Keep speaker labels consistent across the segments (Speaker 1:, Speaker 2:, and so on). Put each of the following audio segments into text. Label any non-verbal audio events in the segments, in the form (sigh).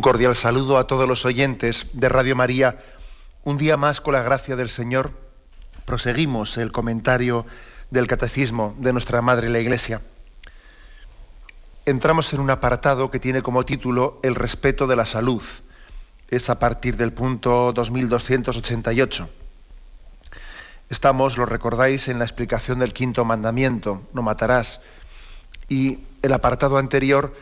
Speaker 1: Un cordial saludo a todos los oyentes de Radio María. Un día más, con la gracia del Señor, proseguimos el comentario del Catecismo de nuestra Madre la Iglesia. Entramos en un apartado que tiene como título El respeto de la salud. Es a partir del punto 2288. Estamos, lo recordáis, en la explicación del quinto mandamiento, no matarás. Y el apartado anterior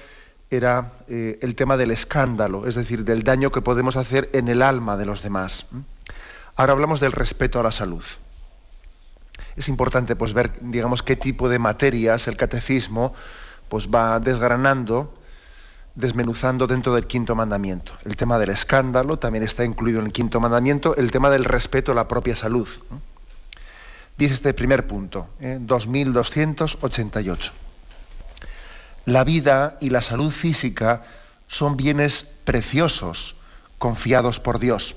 Speaker 1: era eh, el tema del escándalo, es decir, del daño que podemos hacer en el alma de los demás. Ahora hablamos del respeto a la salud. Es importante pues, ver, digamos, qué tipo de materias el catecismo pues, va desgranando, desmenuzando dentro del quinto mandamiento. El tema del escándalo también está incluido en el quinto mandamiento, el tema del respeto a la propia salud. Dice este primer punto, ¿eh? 2288 la vida y la salud física son bienes preciosos, confiados por Dios.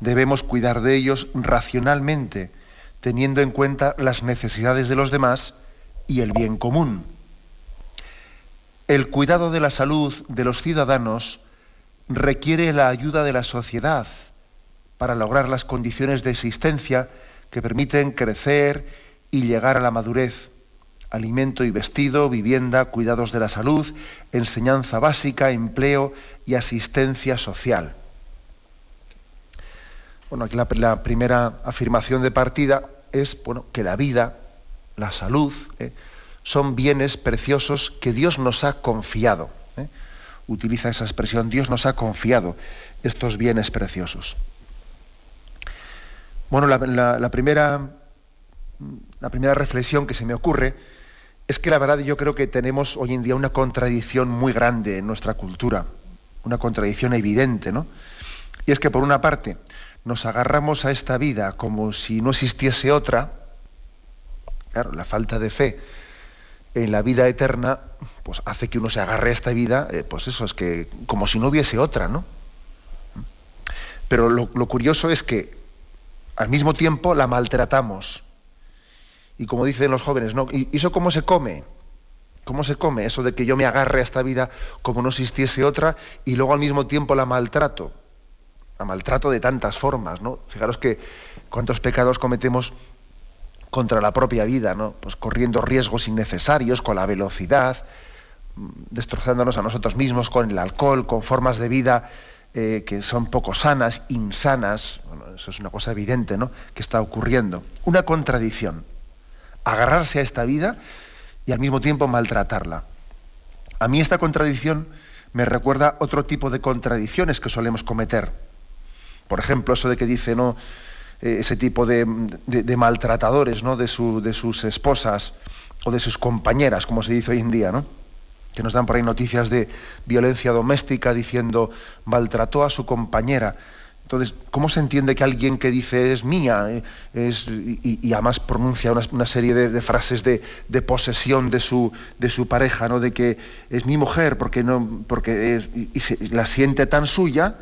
Speaker 1: Debemos cuidar de ellos racionalmente, teniendo en cuenta las necesidades de los demás y el bien común. El cuidado de la salud de los ciudadanos requiere la ayuda de la sociedad para lograr las condiciones de existencia que permiten crecer y llegar a la madurez alimento y vestido, vivienda, cuidados de la salud, enseñanza básica, empleo y asistencia social. Bueno, aquí la, primera afirmación de partida es bueno, que la vida, la salud, eh, son bienes preciosos que Dios nos ha confiado. Eh. Utiliza esa expresión, Dios nos ha confiado estos bienes preciosos. Bueno, la, primera, la primera reflexión que se me ocurre es que la verdad yo creo que tenemos hoy en día una contradicción muy grande en nuestra cultura, una contradicción evidente, ¿no? Y es que por una parte nos agarramos a esta vida como si no existiese otra, claro, la falta de fe en la vida eterna, pues hace que uno se agarre a esta vida, eh, pues eso es que como si no hubiese otra, ¿no? Pero lo curioso es que al mismo tiempo la maltratamos y como dicen los jóvenes, ¿no? ¿Y eso cómo se come? ¿Cómo se come eso de que yo me agarre a esta vida como no existiese otra y luego al mismo tiempo la maltrato? La maltrato de tantas formas, ¿no? Fijaros que cuántos pecados cometemos contra la propia vida, ¿no? Pues corriendo riesgos innecesarios con la velocidad, mm, destrozándonos a nosotros mismos con el alcohol, con formas de vida eh, que son poco sanas, insanas. Bueno, eso es una cosa evidente, ¿no? Que está ocurriendo. Una contradicción agarrarse a esta vida y al mismo tiempo maltratarla. A mí esta contradicción me recuerda otro tipo de contradicciones que solemos cometer. Por ejemplo, eso de que dice, ¿no? Eh, ese tipo de, maltratadores ¿no? de, de, sus esposas o de sus compañeras, como se dice hoy en día, ¿no? que nos dan por ahí noticias de violencia doméstica diciendo maltrató a su compañera. Entonces, ¿cómo se entiende que alguien que dice es mía eh, es, y, además pronuncia una, serie de, frases de, posesión de su, pareja, ¿no? de que es mi mujer porque, no, porque y, la siente tan suya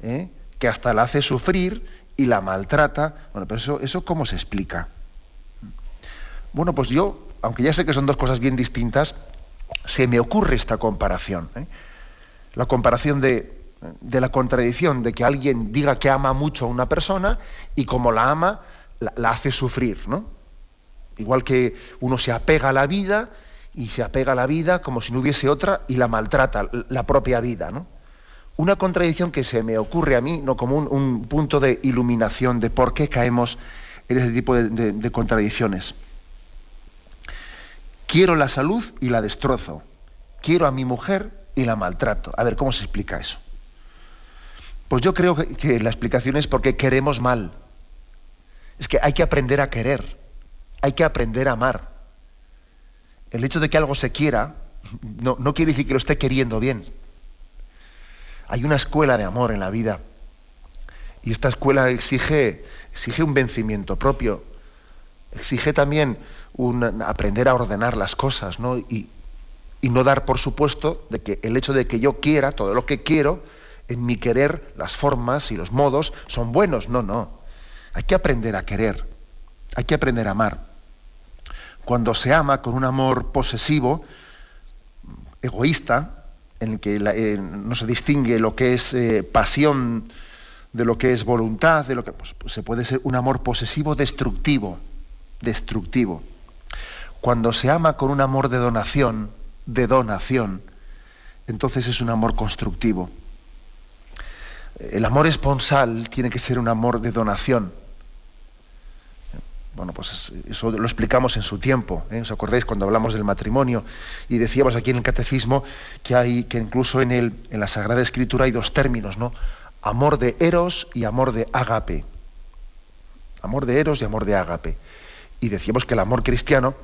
Speaker 1: ¿eh? que hasta la hace sufrir y la maltrata? Bueno, pero eso, eso ¿cómo se explica? Bueno, pues yo, aunque ya sé que son dos cosas bien distintas, se me ocurre esta comparación. ¿eh? La comparación de de la contradicción de que alguien diga que ama mucho a una persona y como la ama, la, hace sufrir, ¿no? Igual que uno se apega a la vida y se apega a la vida como si no hubiese otra y la maltrata, la propia vida, ¿no? Una contradicción que se me ocurre a mí, no como un, punto de iluminación de por qué caemos en ese tipo de contradicciones. Quiero la salud y la destrozo. Quiero a mi mujer y la maltrato. A ver, ¿cómo se explica eso? Pues yo creo que, la explicación es porque queremos mal. Es que hay que aprender a querer, hay que aprender a amar. El hecho de que algo se quiera no, quiere decir que lo esté queriendo bien. Hay una escuela de amor en la vida. Y esta escuela exige, exige un vencimiento propio. Exige también aprender a ordenar las cosas, ¿no? Y, y no dar por supuesto de que el hecho de que yo quiera todo lo que quiero, en mi querer, las formas y los modos son buenos. No, no. Hay que aprender a querer. Hay que aprender a amar. Cuando se ama con un amor posesivo, egoísta, en el que eh, no se distingue lo que es eh, pasión de lo que es voluntad, de lo que pues, pues se puede ser un amor posesivo destructivo, destructivo. Cuando se ama con un amor de donación, de donación, entonces es un amor constructivo. El amor esponsal tiene que ser un amor de donación. Bueno, pues eso lo explicamos en su tiempo. ¿eh? ¿Os acordáis cuando hablamos del matrimonio? Y decíamos aquí en el catecismo que hay, que incluso en, el, en la Sagrada Escritura hay dos términos, ¿no? Amor de eros y amor de ágape. Amor de eros y amor de ágape. Y decíamos que el amor cristiano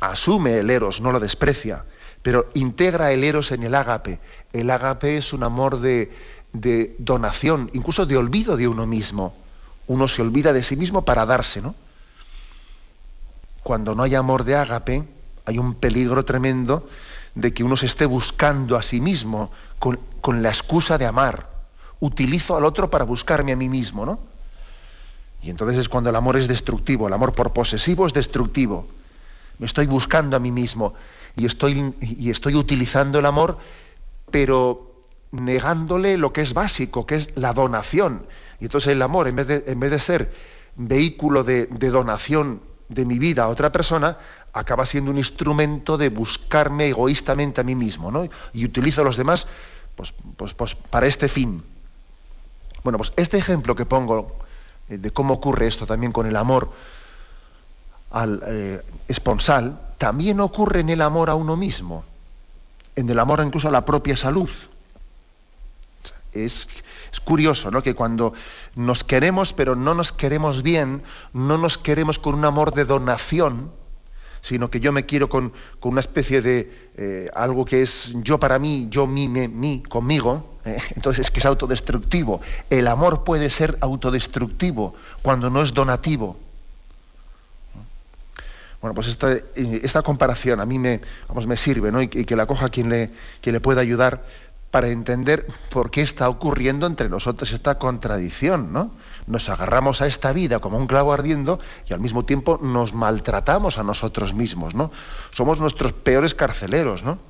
Speaker 1: asume el eros, no lo desprecia, pero integra el eros en el ágape. El ágape es un amor de, de donación, incluso de olvido de uno mismo. Uno se olvida de sí mismo para darse, ¿no? cuando no hay amor de ágape, hay un peligro tremendo de que uno se esté buscando a sí mismo con, la excusa de amar. Utilizo al otro para buscarme a mí mismo, ¿no? Y entonces es cuando el amor es destructivo, el amor por posesivo es destructivo. Me estoy buscando a mí mismo y estoy, y estoy utilizando el amor, pero negándole lo que es básico, que es la donación. Y entonces el amor, en vez de, en vez de ser vehículo de, de donación de mi vida a otra persona acaba siendo un instrumento de buscarme egoístamente a mí mismo, ¿no? Y utilizo a los demás pues, pues, pues, para este fin. Bueno, pues este ejemplo que pongo eh, de cómo ocurre esto también con el amor al eh, esponsal, también ocurre en el amor a uno mismo, en el amor incluso a la propia salud. Es, es curioso, ¿no? Que cuando nos queremos, pero no nos queremos bien, no nos queremos con un amor de donación, sino que yo me quiero con, una especie de eh, algo que es yo para mí, yo, mí, me, mí, conmigo, eh, entonces es que es autodestructivo. El amor puede ser autodestructivo cuando no es donativo. Bueno, pues esta, eh, esta comparación a mí me, vamos, me sirve, ¿no? Y que, la coja quien le, quien le pueda ayudar para entender por qué está ocurriendo entre nosotros esta contradicción, ¿no? Nos agarramos a esta vida como un clavo ardiendo y al mismo tiempo nos maltratamos a nosotros mismos, ¿no? Somos nuestros peores carceleros, ¿no?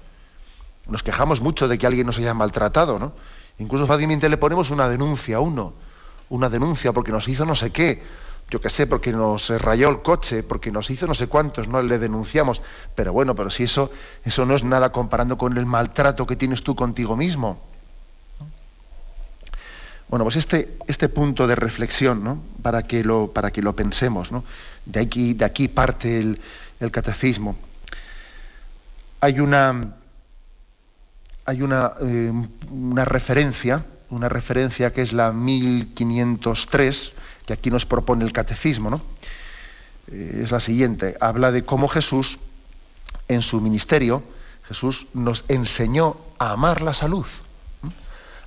Speaker 1: Nos quejamos mucho de que alguien nos haya maltratado, ¿no? Incluso fácilmente le ponemos una denuncia a uno, una denuncia porque nos hizo no sé qué, yo qué sé, porque nos rayó el coche, porque nos hizo no sé cuántos, no le denunciamos. Pero bueno, pero si eso, eso no es nada comparando con el maltrato que tienes tú contigo mismo. Bueno, pues este, este punto de reflexión, ¿no? para, que lo, para que lo pensemos, ¿no? de, aquí, de aquí parte el, catecismo. Hay una, hay una, eh, una referencia, una referencia que es la 1503, que aquí nos propone el catecismo, ¿no? Eh, es la siguiente. Habla de cómo Jesús, en su ministerio, Jesús nos enseñó a amar la salud.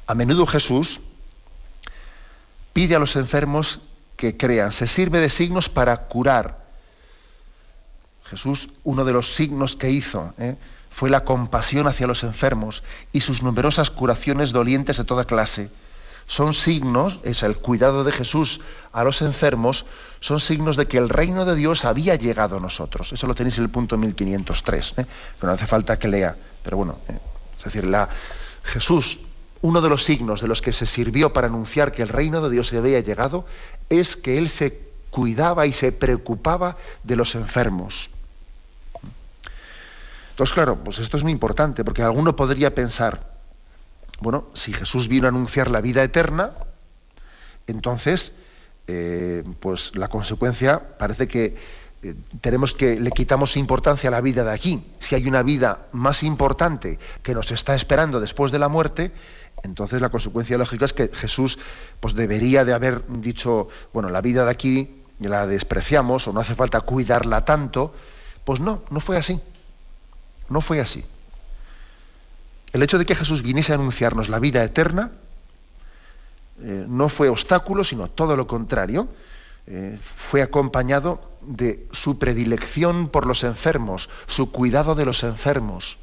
Speaker 1: A menudo Jesús pide a los enfermos que crean, se sirve de signos para curar. Jesús, uno de los signos que hizo ¿eh? fue la compasión hacia los enfermos y sus numerosas curaciones dolientes de toda clase son signos, es el cuidado de Jesús a los enfermos, son signos de que el reino de Dios había llegado a nosotros. Eso lo tenéis en el punto 1503, ¿eh? pero no hace falta que lea. Pero bueno, ¿eh? es decir, la, Jesús, uno de los signos de los que se sirvió para anunciar que el reino de Dios había llegado, es que Él se cuidaba y se preocupaba de los enfermos. Entonces, claro, pues esto es muy importante, porque alguno podría pensar, bueno, si Jesús vino a anunciar la vida eterna, entonces, eh, pues la consecuencia parece que eh, tenemos que le quitamos importancia a la vida de aquí. Si hay una vida más importante que nos está esperando después de la muerte, entonces la consecuencia lógica es que Jesús pues debería de haber dicho, bueno, la vida de aquí la despreciamos o no hace falta cuidarla tanto. Pues no, no fue así. No fue así. El hecho de que Jesús viniese a anunciarnos la vida eterna eh, no fue obstáculo, sino todo lo contrario. Eh, fue acompañado de su predilección por los enfermos, su cuidado de los enfermos.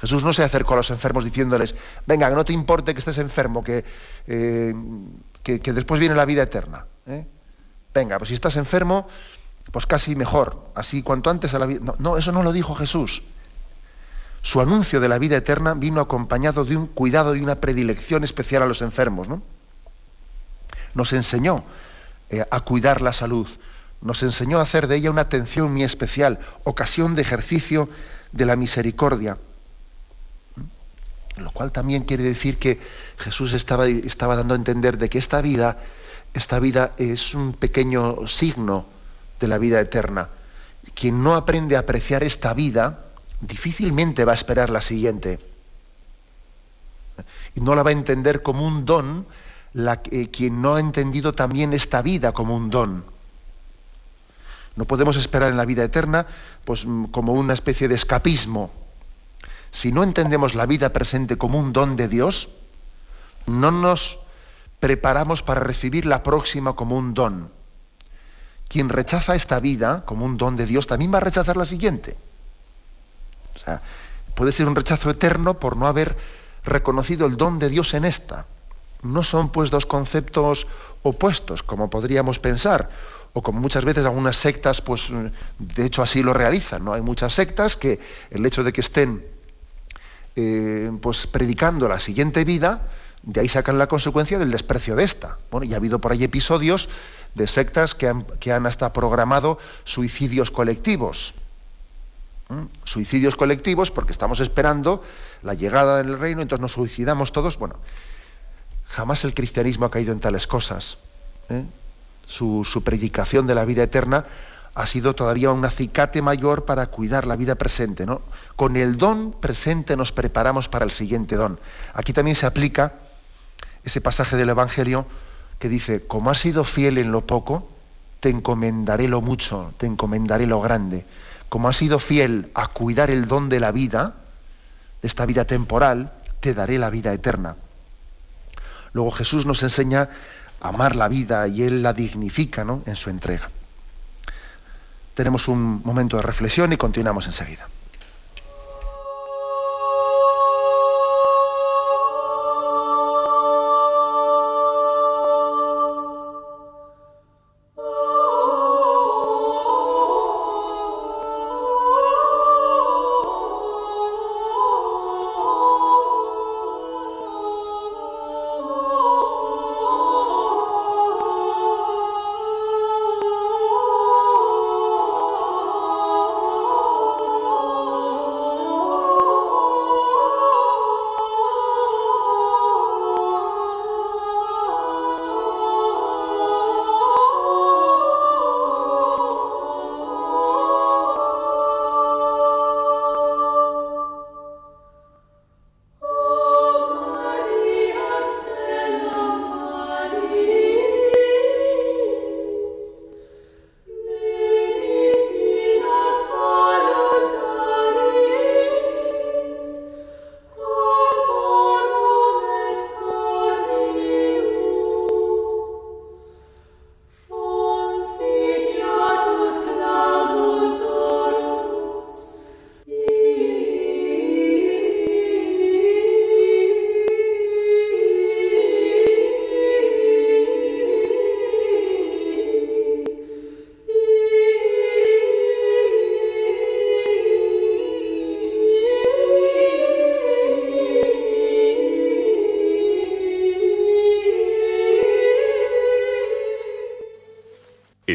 Speaker 1: Jesús no se acercó a los enfermos diciéndoles, venga, que no te importe que estés enfermo, que, eh, que, después viene la vida eterna. Venga, pues si estás enfermo, pues casi mejor, así cuanto antes a la vida. no, eso no lo dijo Jesús. Su anuncio de la vida eterna vino acompañado de un cuidado y una predilección especial a los enfermos. ¿no? Nos enseñó eh, a cuidar la salud, nos enseñó a hacer de ella una atención muy especial, ocasión de ejercicio de la misericordia. Lo cual también quiere decir que Jesús estaba, estaba dando a entender de que esta vida, esta vida es un pequeño signo de la vida eterna. Quien no aprende a apreciar esta vida, difícilmente va a esperar la siguiente. Y no la va a entender como un don la, quien no ha entendido también esta vida como un don. No podemos esperar en la vida eterna pues, mm, como una especie de escapismo. Si no entendemos la vida presente como un don de Dios, no nos preparamos para recibir la próxima como un don. Quien rechaza esta vida como un don de Dios también va a rechazar la siguiente. O sea, puede ser un rechazo eterno por no haber reconocido el don de Dios en esta. No son pues dos conceptos opuestos, como podríamos pensar, o como muchas veces algunas sectas, pues de hecho así lo realizan. ¿no? Hay muchas sectas que el hecho de que estén eh, pues predicando la siguiente vida, de ahí sacan la consecuencia del desprecio de esta. Bueno, y ha habido por ahí episodios de sectas que han, que han hasta programado suicidios colectivos. Suicidios colectivos porque estamos esperando la llegada del reino, entonces nos suicidamos todos. Bueno, jamás el cristianismo ha caído en tales cosas. ¿eh? Su, predicación de la vida eterna ha sido todavía un acicate mayor para cuidar la vida presente. ¿no? Con el don presente nos preparamos para el siguiente don. Aquí también se aplica ese pasaje del Evangelio que dice, como has sido fiel en lo poco, te encomendaré lo mucho, te encomendaré lo grande como has sido fiel a cuidar el don de la vida, de esta vida temporal, te daré la vida eterna. Luego Jesús nos enseña a amar la vida y Él la dignifica ¿no? en su entrega. Tenemos un momento de reflexión y continuamos enseguida.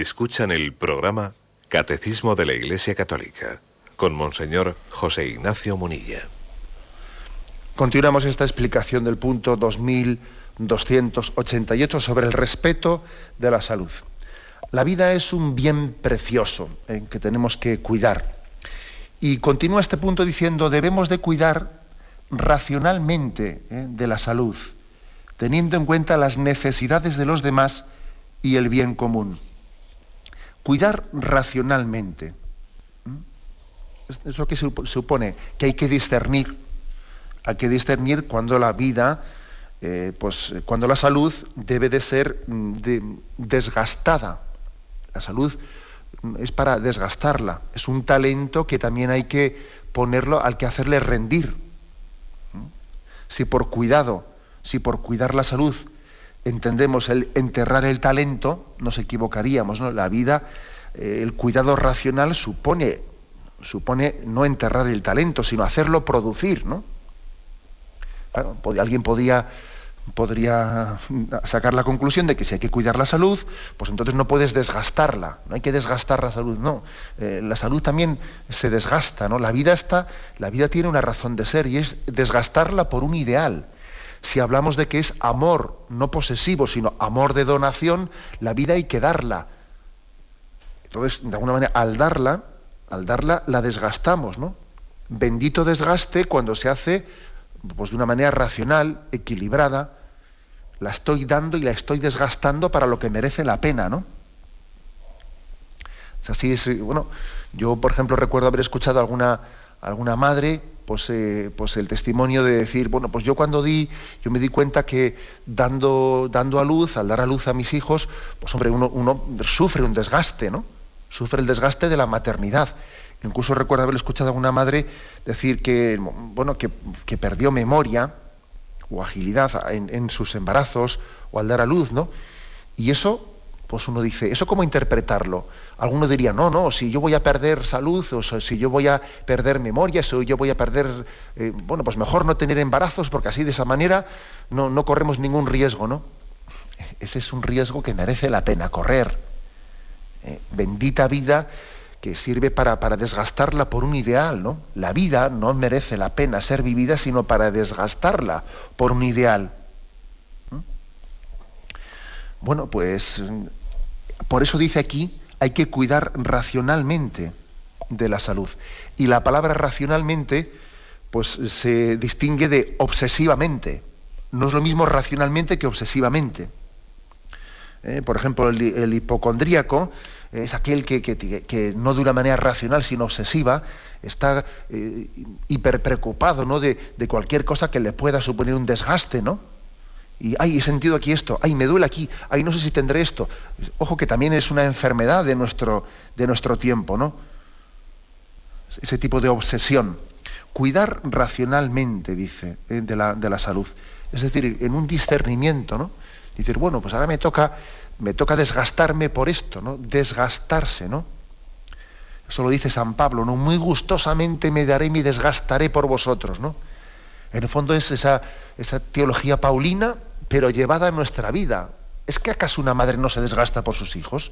Speaker 2: Escuchan el programa Catecismo de la Iglesia Católica con Monseñor José Ignacio Munilla.
Speaker 1: Continuamos esta explicación del punto 2288 sobre el respeto de la salud. La vida es un bien precioso en eh, que tenemos que cuidar. Y continúa este punto diciendo, debemos de cuidar racionalmente eh, de la salud, teniendo en cuenta las necesidades de los demás y el bien común. Cuidar racionalmente. ¿Mm? Es lo que supone que hay que discernir hay que discernir cuando la vida, eh, pues cuando la salud debe de ser mm, desgastada. La salud es para desgastarla, es un talento que también hay que ponerlo al que hacerle rendir. Si por cuidado, si por cuidar la salud entendemos el enterrar el talento, nos equivocaríamos. ¿no? La vida, eh, el cuidado racional supone, supone no enterrar el talento, sino hacerlo producir. ¿no? Alguien podía podría (laughs) sacar la conclusión de que si hay que cuidar la salud, pues entonces no puedes desgastarla, no hay que desgastar la salud, no. Eh, la salud también se desgasta, ¿no? La vida está, la vida tiene una razón de ser y es desgastarla por un ideal. Si hablamos de que es amor no posesivo, sino amor de donación, la vida hay que darla. Entonces, de alguna manera, al darla, al darla, la desgastamos, ¿no? Bendito desgaste cuando se hace pues de una manera racional, equilibrada, la estoy dando y la estoy desgastando para lo que merece la pena, ¿no? Así, es, bueno, yo por ejemplo recuerdo haber escuchado a alguna, alguna madre, pues, eh, pues el testimonio de decir, bueno, pues yo cuando di, yo me di cuenta que dando, dando a luz, al dar a luz a mis hijos, pues hombre, uno, uno sufre un desgaste, ¿no? Sufre el desgaste de la maternidad. Incluso recuerdo haber escuchado a una madre decir que, bueno, que, perdió memoria o agilidad en, sus embarazos o al dar a luz, ¿no? Y eso, pues uno dice, ¿eso cómo interpretarlo? Alguno diría, no, no, si yo voy a perder salud, o si yo voy a perder memoria, si yo voy a perder, eh, bueno, pues mejor no tener embarazos, porque así de esa manera no, no corremos ningún riesgo, ¿no? Ese es un riesgo que merece la pena correr. Eh, bendita vida que sirve para, para, desgastarla por un ideal, ¿no? La vida no merece la pena ser vivida sino para desgastarla por un ideal. ¿Mm? Bueno, pues por eso dice aquí, hay que cuidar racionalmente de la salud. Y la palabra racionalmente, pues se distingue de obsesivamente. No es lo mismo racionalmente que obsesivamente. ¿Eh? Por ejemplo, el, el hipocondríaco es aquel que, no de una manera racional, sino obsesiva, está eh, hiper preocupado ¿no? de, cualquier cosa que le pueda suponer un desgaste, ¿no? Y, ay, he sentido aquí esto, ay, me duele aquí, ay, no sé si tendré esto. Ojo que también es una enfermedad de nuestro, de nuestro tiempo, ¿no? Ese tipo de obsesión. Cuidar racionalmente, dice, eh, de, la, de la salud. Es decir, en un discernimiento, ¿no? Decir, bueno, pues ahora me toca me toca desgastarme por esto, ¿no? Desgastarse, ¿no? Eso lo dice San Pablo, ¿no? Muy gustosamente me daré y me desgastaré por vosotros, ¿no? En el fondo es esa, teología paulina, pero llevada a nuestra vida. ¿Es que acaso una madre no se desgasta por sus hijos?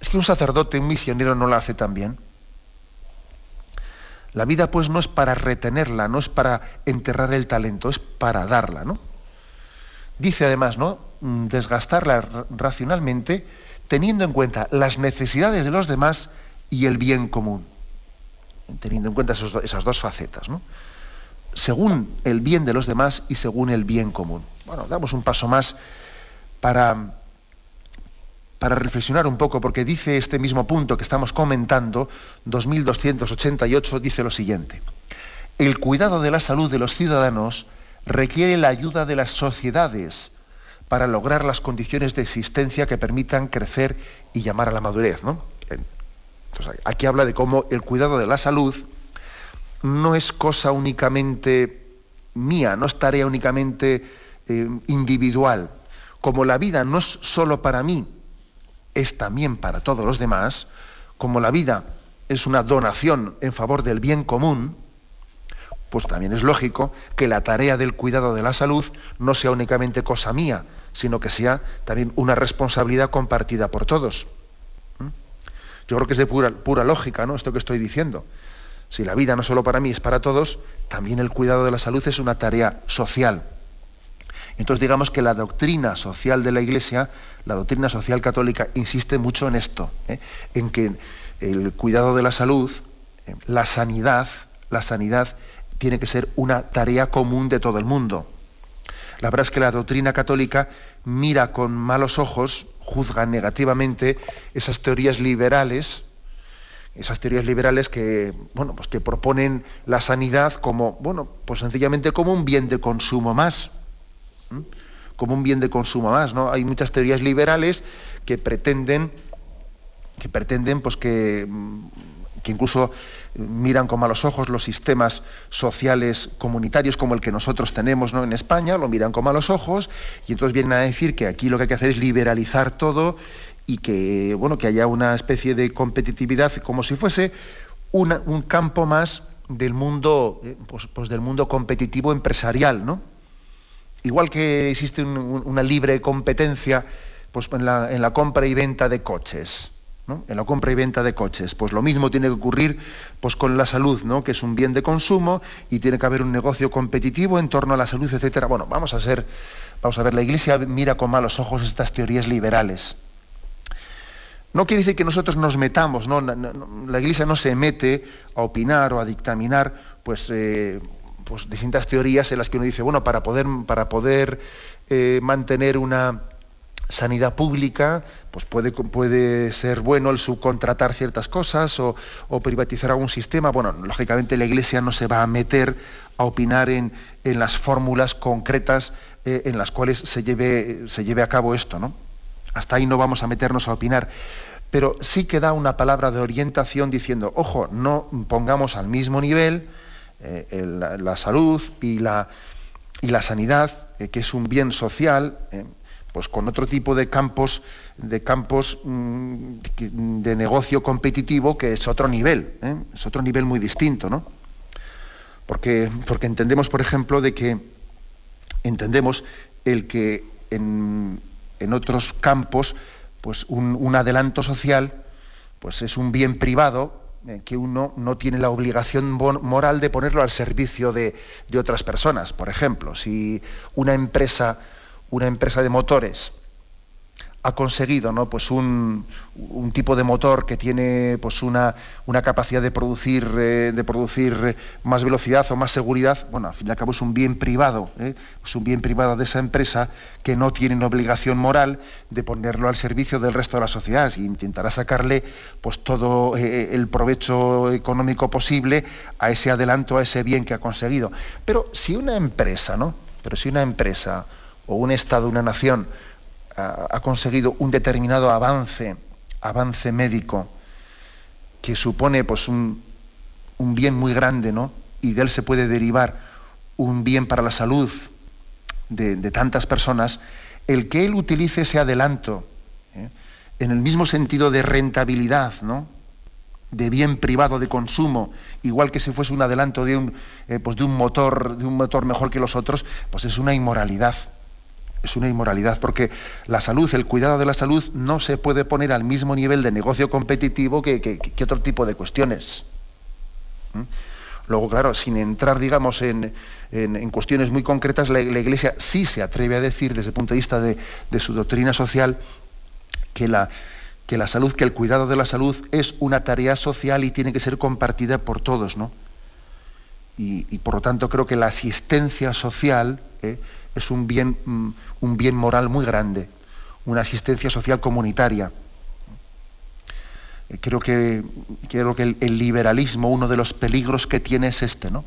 Speaker 1: ¿Es que un sacerdote, un misionero no la hace también? La vida pues no es para retenerla, no es para enterrar el talento, es para darla, ¿no? Dice además, ¿no? Mm, desgastarla racionalmente teniendo en cuenta las necesidades de los demás y el bien común. Teniendo en cuenta esas dos facetas, ¿no? Según el bien de los demás y según el bien común. Bueno, damos un paso más para, para reflexionar un poco, porque dice este mismo punto que estamos comentando, 2288, dice lo siguiente. El cuidado de la salud de los ciudadanos requiere la ayuda de las sociedades para lograr las condiciones de existencia que permitan crecer y llamar a la madurez. Entonces, aquí habla de cómo el cuidado de la salud no es cosa únicamente mía, no es tarea únicamente eh, individual. Como la vida no es solo para mí, es también para todos los demás, como la vida es una donación en favor del bien común, pues también es lógico que la tarea del cuidado de la salud no sea únicamente cosa mía, sino que sea también una responsabilidad compartida por todos. ¿Mm? Yo creo que es de pura, pura lógica, ¿no? Esto que estoy diciendo. Si la vida no solo para mí es para todos, también el cuidado de la salud es una tarea social. Entonces digamos que la doctrina social de la Iglesia, la doctrina social católica, insiste mucho en esto, ¿eh? en que el cuidado de la salud, eh, la sanidad, la sanidad tiene que ser una tarea común de todo el mundo. La verdad es que la doctrina católica mira con malos ojos, juzga negativamente esas teorías liberales esas teorías liberales que, bueno, pues que proponen la sanidad como, bueno, pues sencillamente como un bien de consumo más, como un bien de consumo más, ¿no? Hay muchas teorías liberales que pretenden, que pretenden, pues que, que incluso miran con malos ojos los sistemas sociales comunitarios como el que nosotros tenemos ¿no? en España, lo miran con malos ojos y entonces vienen a decir que aquí lo que hay que hacer es liberalizar todo y que, bueno, que haya una especie de competitividad como si fuese un campo más del mundo, eh, pues, pues, del mundo competitivo empresarial, ¿no? Igual que existe una libre competencia pues, en, la, compra y venta de coches en la compra y venta de coches. Pues lo mismo tiene que ocurrir pues, con la salud, ¿no? que es un bien de consumo y tiene que haber un negocio competitivo en torno a la salud, etcétera. Bueno, vamos a ser, vamos a ver, la Iglesia mira con malos ojos estas teorías liberales. No quiere decir que nosotros nos metamos, ¿no? la Iglesia no se mete a opinar o a dictaminar pues, eh, pues distintas teorías en las que uno dice, bueno, para poder, para poder eh, mantener una, sanidad pública, pues puede, puede ser bueno el subcontratar ciertas cosas o, privatizar algún sistema. Bueno, lógicamente la Iglesia no se va a meter a opinar en, las fórmulas concretas eh, en las cuales se lleve, se lleve a cabo esto, ¿no? Hasta ahí no vamos a meternos a opinar. Pero sí que da una palabra de orientación diciendo, ojo, no pongamos al mismo nivel eh, la, salud y la, y la sanidad, eh, que es un bien social, pues con otro tipo de campos de campos mm, de negocio competitivo que es otro nivel, ¿eh? es otro nivel muy distinto, ¿no? Porque, porque entendemos, por ejemplo, de que entendemos el que en, otros campos, pues un, adelanto social, pues es un bien privado eh, que uno no tiene la obligación moral de ponerlo al servicio de, de otras personas. Por ejemplo, si una empresa una empresa de motores ha conseguido ¿no? pues un, tipo de motor que tiene pues una, una capacidad de producir, eh, de producir más velocidad o más seguridad, bueno, al fin y al cabo es un bien privado, ¿eh? es un bien privado de esa empresa que no tiene una obligación moral de ponerlo al servicio del resto de la sociedad y intentará sacarle pues todo eh, el provecho económico posible a ese adelanto, a ese bien que ha conseguido. Pero si una empresa, ¿no? Pero si una empresa o un Estado, una nación, ha, conseguido un determinado avance, avance médico, que supone pues, un, bien muy grande, ¿no? Y de él se puede derivar un bien para la salud de, tantas personas, el que él utilice ese adelanto ¿eh? en el mismo sentido de rentabilidad, ¿no? de bien privado de consumo, igual que si fuese un adelanto de un, eh, pues de un motor, de un motor mejor que los otros, pues es una inmoralidad es una inmoralidad, porque la salud, el cuidado de la salud no se puede poner al mismo nivel de negocio competitivo que, otro tipo de cuestiones. ¿Mm? Luego, claro, sin entrar, digamos, en, cuestiones muy concretas, la, Iglesia sí se atreve a decir, desde el punto de vista de, su doctrina social, que la, que la salud, que el cuidado de la salud es una tarea social y tiene que ser compartida por todos, ¿no? Y, por lo tanto creo que la asistencia social ¿eh? Es un bien, mm, un bien moral muy grande, una asistencia social comunitaria. Eh, creo que, que el, liberalismo, uno de los peligros que tiene es este, ¿no?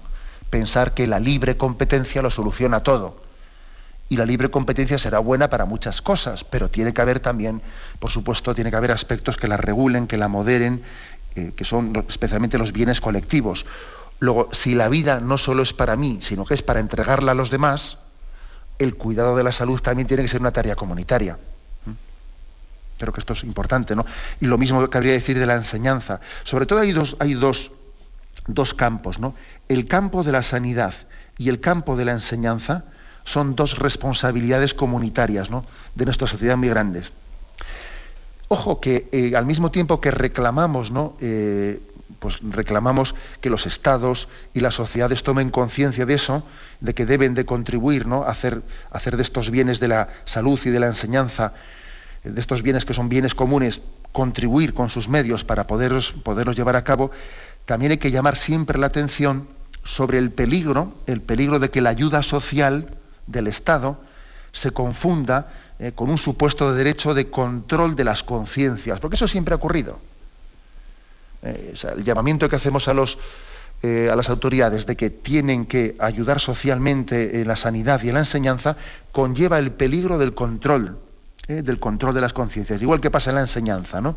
Speaker 1: Pensar que la libre competencia lo soluciona todo. Y la libre competencia será buena para muchas cosas, pero tiene que haber también, por supuesto, tiene que haber aspectos que la regulen, que la moderen, eh, que son especialmente los bienes colectivos. Luego, si la vida no solo es para mí, sino que es para entregarla a los demás, el cuidado de la salud también tiene que ser una tarea comunitaria. ¿Mm? Creo que esto es importante, ¿no? Y lo mismo cabría decir de la enseñanza. Sobre todo hay dos, hay dos, dos campos, ¿no? El campo de la sanidad y el campo de la enseñanza son dos responsabilidades comunitarias ¿no? de nuestra sociedad muy grandes. Ojo que eh, al mismo tiempo que reclamamos ¿no? Eh, pues reclamamos que los estados y las sociedades tomen conciencia de eso, de que deben de contribuir ¿no? a, hacer, hacer de estos bienes de la salud y de la enseñanza, de estos bienes que son bienes comunes, contribuir con sus medios para poderlos, poderlos llevar a cabo, también hay que llamar siempre la atención sobre el peligro, el peligro de que la ayuda social del Estado se confunda eh, con un supuesto derecho de control de las conciencias, porque eso siempre ha ocurrido Eh, el llamamiento que hacemos a, los, eh, a las autoridades de que tienen que ayudar socialmente en la sanidad y en la enseñanza conlleva el peligro del control, del control de las conciencias, igual que pasa en la enseñanza, ¿no?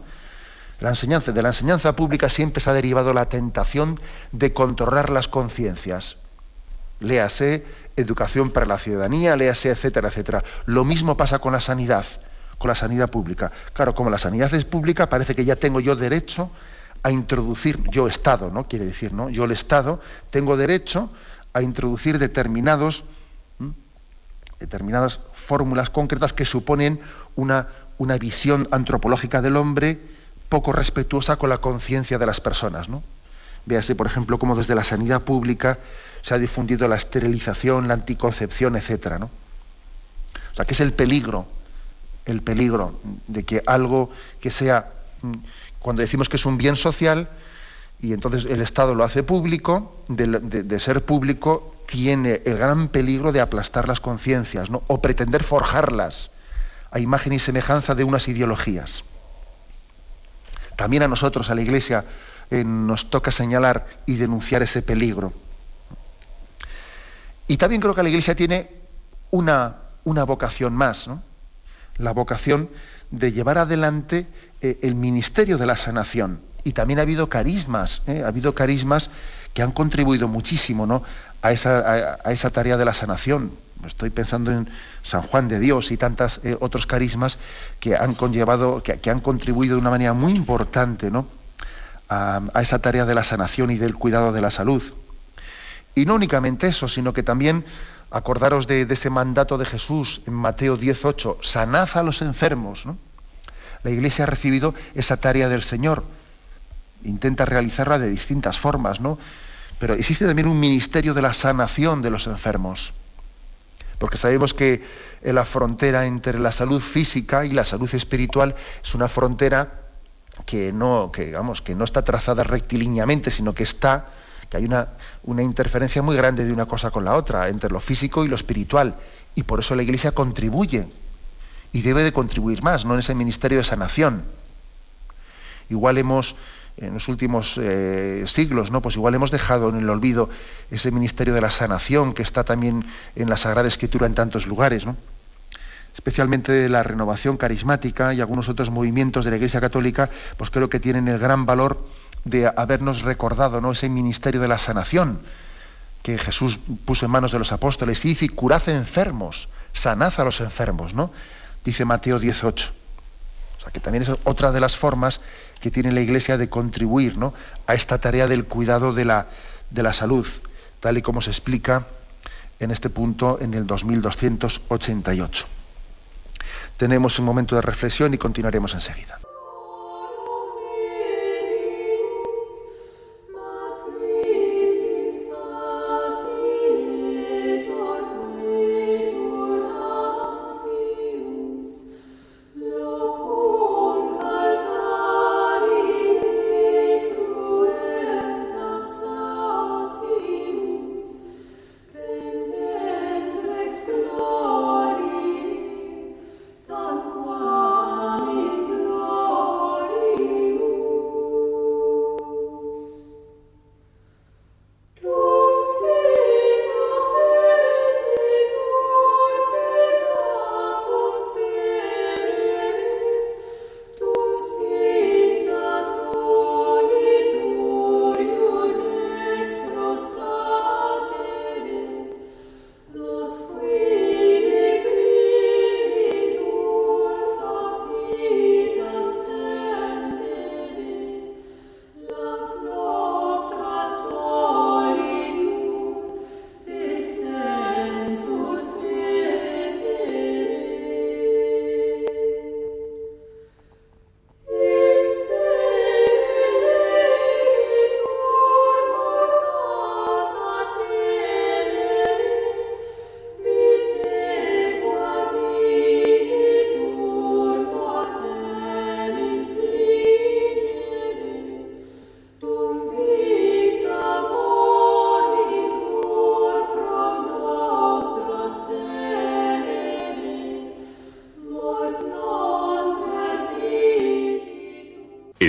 Speaker 1: La enseñanza, de la enseñanza pública siempre se ha derivado la tentación de controlar las conciencias. Léase educación para la ciudadanía, léase, etcétera, etcétera. Lo mismo pasa con la sanidad, con la sanidad pública. Claro, como la sanidad es pública, parece que ya tengo yo derecho a introducir, yo Estado, ¿no? Quiere decir, ¿no? Yo el Estado tengo derecho a introducir determinados, determinadas fórmulas concretas que suponen una, una visión antropológica del hombre poco respetuosa con la conciencia de las personas. ¿no? Véase, por ejemplo, cómo desde la sanidad pública se ha difundido la esterilización, la anticoncepción, etc. ¿no? O sea, que es el peligro, el peligro de que algo que sea, cuando decimos que es un bien social, y entonces el Estado lo hace público, de, ser público, tiene el gran peligro de aplastar las conciencias, ¿no? o pretender forjarlas a imagen y semejanza de unas ideologías. También a nosotros, a la Iglesia, eh, nos toca señalar y denunciar ese peligro. Y también creo que la Iglesia tiene una, una vocación más, la vocación de llevar adelante eh, el ministerio de la sanación. Y también ha habido carismas, ¿eh? ha habido carismas que han contribuido muchísimo ¿no? a, esa, a esa tarea de la sanación estoy pensando en San Juan de Dios y tantos eh, otros carismas que han conllevado, que, han contribuido de una manera muy importante ¿no? a, esa tarea de la sanación y del cuidado de la salud. Y no únicamente eso, sino que también acordaros de, ese mandato de Jesús en Mateo 18, sanad a los enfermos. La Iglesia ha recibido esa tarea del Señor, intenta realizarla de distintas formas, ¿no? Pero existe también un ministerio de la sanación de los enfermos porque sabemos que la frontera entre la salud física y la salud espiritual es una frontera que no, que, que no está trazada rectilíneamente, sino que está, que hay una, una interferencia muy grande de una cosa con la otra, entre lo físico y lo espiritual. Y por eso la Iglesia contribuye y debe de contribuir más, no en ese ministerio de sanación. Igual hemos en los últimos eh, siglos, ¿no? Pues igual hemos dejado en el olvido ese ministerio de la sanación que está también en la Sagrada Escritura en tantos lugares, ¿no? Especialmente la renovación carismática y algunos otros movimientos de la Iglesia Católica, pues creo que tienen el gran valor de habernos recordado ¿no? ese ministerio de la sanación que Jesús puso en manos de los apóstoles y dice, curad enfermos, sanad a los enfermos, ¿no? Dice Mateo 18. O sea que también es otra de las formas que tiene la Iglesia de contribuir ¿no? a esta tarea del cuidado de la, de la salud, tal y como se explica en este punto en el 2288. Tenemos un momento de reflexión y continuaremos enseguida.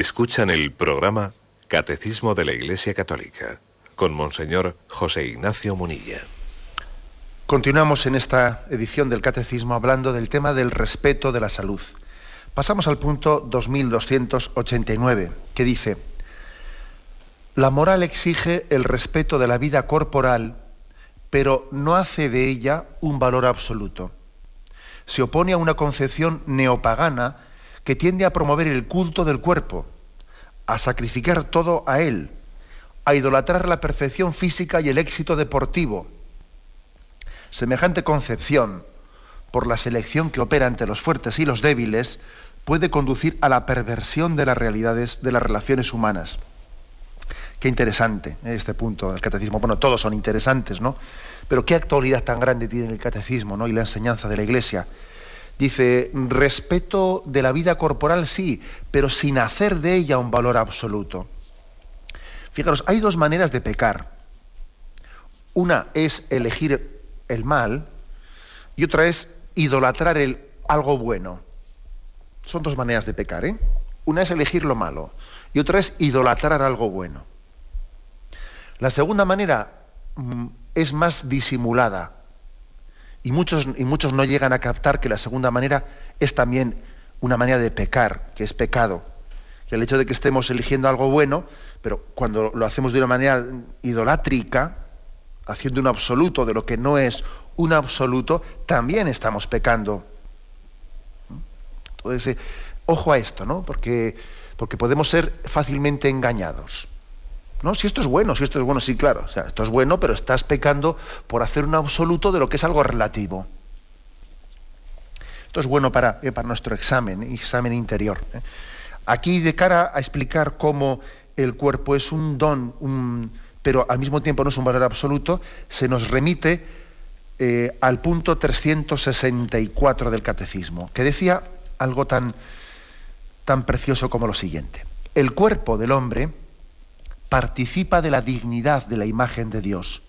Speaker 2: Escuchan el programa Catecismo de la Iglesia Católica, con Monseñor José Ignacio Munilla.
Speaker 1: Continuamos en esta edición del Catecismo hablando del tema del respeto de la salud. Pasamos al punto 2289, que dice, la moral exige el respeto de la vida corporal, pero no hace de ella un valor absoluto. Se opone a una concepción neopagana que tiende a promover el culto del cuerpo, a sacrificar todo a Él, a idolatrar la perfección física y el éxito deportivo. Semejante concepción, por la selección que opera entre los fuertes y los débiles, puede conducir a la perversión de las realidades de las relaciones humanas. Qué interesante ¿eh? este punto del catecismo. Bueno, todos son interesantes, ¿no? Pero qué actualidad tan grande tiene el catecismo ¿no? y la enseñanza de la Iglesia. Dice, respeto de la vida corporal sí, pero sin hacer de ella un valor absoluto. Fijaros, hay dos maneras de pecar. Una es elegir el mal y otra es idolatrar algo bueno. Son dos maneras de pecar, ¿eh? Una es elegir lo malo y otra es idolatrar algo bueno. La segunda manera mm, es más disimulada, y muchos, no llegan a captar que la segunda manera es también una manera de pecar, que es pecado. Que el hecho de que estemos eligiendo algo bueno, pero cuando lo hacemos de una manera idolátrica, haciendo un absoluto de lo que no es un absoluto, también estamos pecando. Ojo a esto, ¿no? Porque podemos ser fácilmente engañados. No, si esto es bueno, si esto es bueno, sí, claro. Esto es bueno, pero estás pecando por hacer un absoluto de lo que es algo relativo. Esto es bueno para, eh, para nuestro examen, examen interior. ¿eh? Aquí, de cara a explicar cómo el cuerpo es un don, pero al mismo tiempo no es un valor absoluto, se nos remite eh, al punto 364 del catecismo, que decía algo tan, tan precioso como lo siguiente. El cuerpo del hombre, participa de la dignidad de la imagen de Dios.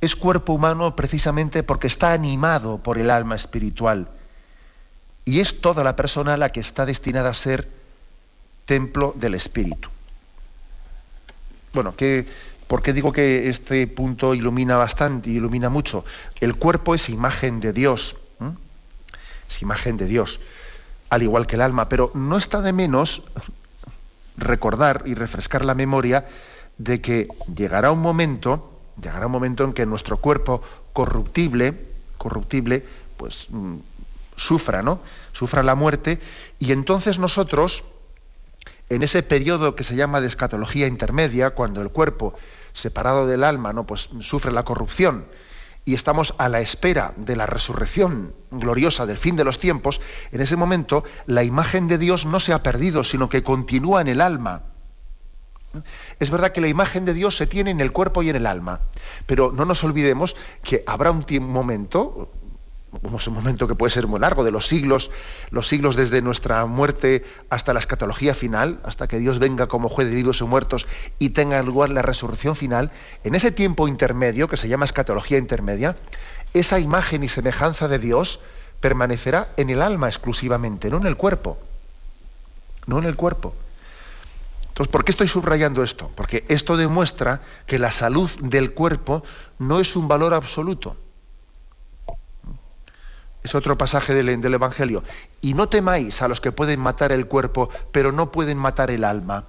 Speaker 1: Es cuerpo humano precisamente porque está animado por el alma espiritual y es toda la persona la que está destinada a ser templo del espíritu. Bueno, ¿por qué digo que este punto ilumina bastante, ilumina mucho? El cuerpo es imagen de Dios, es imagen de Dios, al igual que el alma, pero no está de menos recordar y refrescar la memoria de que llegará un momento, llegará un momento en que nuestro cuerpo corruptible, corruptible, pues mm, sufra, ¿no? Sufra la muerte y entonces nosotros en ese periodo que se llama de escatología intermedia, cuando el cuerpo separado del alma, ¿no? Pues sufre la corrupción y estamos a la espera de la resurrección gloriosa del fin de los tiempos, en ese momento la imagen de Dios no se ha perdido, sino que continúa en el alma. Es verdad que la imagen de Dios se tiene en el cuerpo y en el alma, pero no nos olvidemos que habrá un momento, un momento que puede ser muy largo, de los siglos, los siglos desde nuestra muerte hasta la escatología final, hasta que Dios venga como juez de vivos y muertos y tenga lugar la resurrección final, en ese tiempo intermedio, que se llama escatología intermedia, esa imagen y semejanza de Dios permanecerá en el alma exclusivamente, no en el cuerpo. No en el cuerpo. Entonces, ¿por qué estoy subrayando esto? Porque esto demuestra que la salud del cuerpo no es un valor absoluto es otro pasaje del, Evangelio. Y no temáis a los que pueden matar el cuerpo, pero no pueden matar el alma.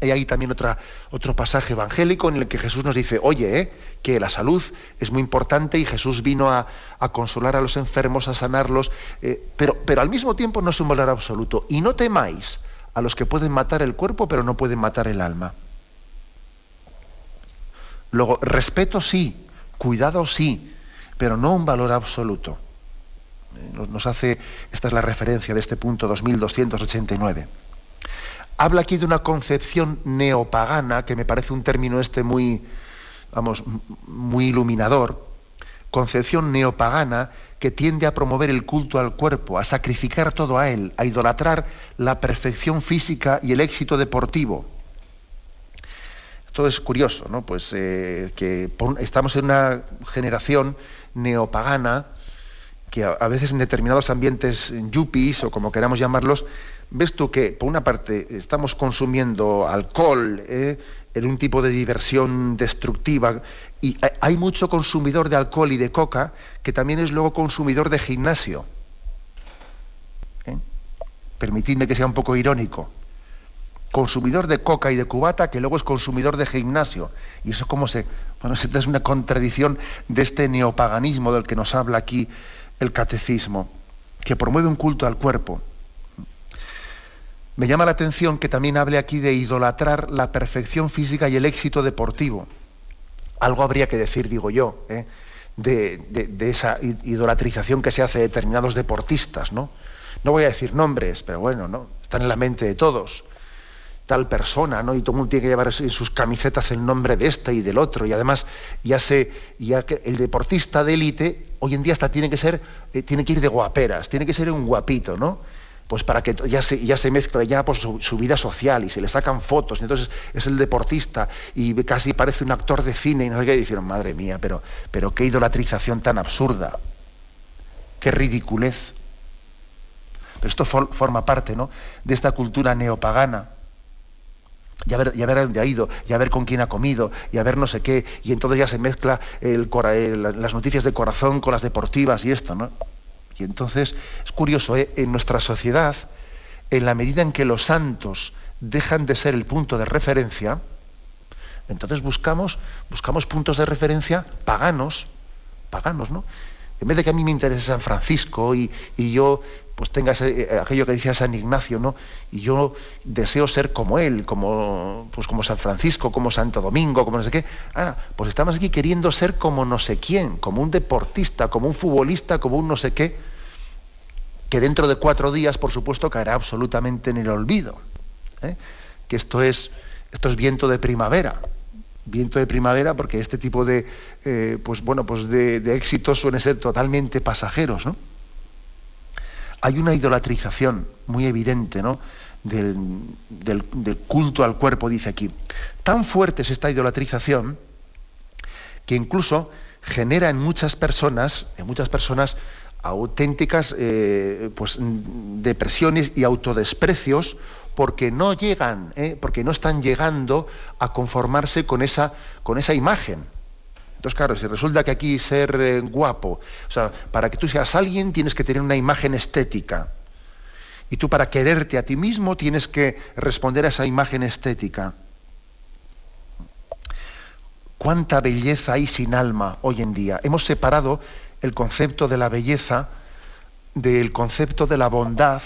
Speaker 1: Hay ahí también otra, otro pasaje evangélico en el que Jesús nos dice, oye, eh, que la salud es muy importante y Jesús vino a, consolar a los enfermos, a sanarlos, eh, pero, pero al mismo tiempo no es un valor absoluto. Y no temáis a los que pueden matar el cuerpo, pero no pueden matar el alma. Luego, respeto sí, cuidado sí, pero no un valor absoluto nos hace, esta es la referencia de este punto 2289. Habla aquí de una concepción neopagana, que me parece un término este muy, vamos, muy iluminador, concepción neopagana que tiende a promover el culto al cuerpo, a sacrificar todo a él, a idolatrar la perfección física y el éxito deportivo. Esto es curioso, ¿no? Pues eh, que estamos en una generación neopagana que a, veces en determinados ambientes yuppies o como queramos llamarlos, ves tú que por una parte estamos consumiendo alcohol ¿eh? en un tipo de diversión destructiva y hay mucho consumidor de alcohol y de coca que también es luego consumidor de gimnasio. ¿eh? Permitidme que sea un poco irónico. Consumidor de coca y de cubata que luego es consumidor de gimnasio. Y eso como se... Bueno, (laughs) es una contradicción de este neopaganismo del que nos habla aquí el catecismo, que promueve un culto al cuerpo. Me llama la atención que también hable aquí de idolatrar la perfección física y el éxito deportivo. Algo habría que decir, digo yo, ¿eh? de, esa idolatrización que se hace de determinados deportistas, ¿no? No voy a decir nombres, pero bueno, ¿no? Están en la mente de todos. Tal persona, ¿no? Y todo el mundo tiene que llevar en sus camisetas el nombre de este y del otro. Y además, ya sé, ya que el deportista de élite hoy en día hasta tiene que ser, eh, tiene que ir de guaperas, tiene que ser un guapito, ¿no? Pues para que ya se, ya se mezcla ya por su, vida social y se le sacan fotos, y entonces es el deportista y casi parece un actor de cine y no sé qué, y dijeron, madre mía, pero, pero qué idolatrización tan absurda, qué ridiculez. Pero esto forma parte ¿no? de esta cultura neopagana ver, ya ver a dónde ha ido, ya ver con quién ha comido, y a ver no sé qué, y entonces ya se mezcla las noticias de corazón con las deportivas y esto, ¿no? Y entonces es curioso, ¿eh? en nuestra sociedad, en la medida en que los santos dejan de ser el punto de referencia, entonces buscamos, buscamos puntos de referencia paganos, paganos, ¿no? En vez de que a mí me interese San Francisco y, y yo pues tenga eh, aquello que decía San Ignacio, ¿no? Y yo deseo ser como él, como, pues como San Francisco, como Santo Domingo, como no sé qué. Ah, pues estamos aquí queriendo ser como no sé quién, como un deportista, como un futbolista, como un no sé qué, que dentro de cuatro días, por supuesto, caerá absolutamente en el olvido. ¿eh? Que esto es, esto es viento de primavera. Viento de primavera, porque este tipo de, eh, pues bueno, pues de, éxitos suelen ser totalmente pasajeros, ¿no? hay una idolatrización muy evidente ¿no? del, culto al cuerpo, dice aquí. Tan fuerte es esta idolatrización que incluso genera en muchas personas, en muchas personas, auténticas eh, pues, depresiones y autodesprecios porque no llegan, ¿eh? porque no están llegando a conformarse con esa, con esa imagen. Entonces, claro, si resulta que aquí ser eh, guapo, o sea, para que tú seas alguien tienes que tener una imagen estética. Y tú para quererte a ti mismo tienes que responder a esa imagen estética. ¿Cuánta belleza hay sin alma hoy en día? Hemos separado el concepto de la belleza del concepto de la bondad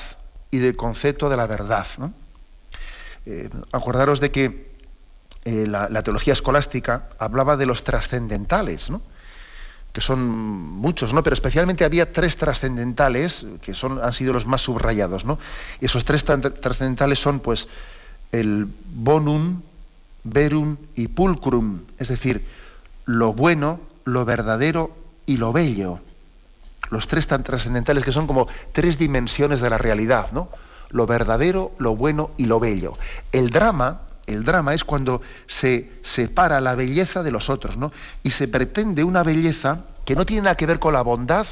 Speaker 1: y del concepto de la verdad. Eh, acordaros de que eh, la, teología escolástica hablaba de los trascendentales, que son muchos, ¿no? pero especialmente había tres trascendentales que son, han sido los más subrayados. Y esos tres trascendentales son pues, el bonum, verum y pulcrum, es decir, lo bueno, lo verdadero y lo bello. Los tres tan trascendentales que son como tres dimensiones de la realidad. Lo verdadero, lo bueno y lo bello. El drama el drama es cuando se separa la belleza de los otros, ¿no? Y se pretende una belleza que no tiene nada que ver con la bondad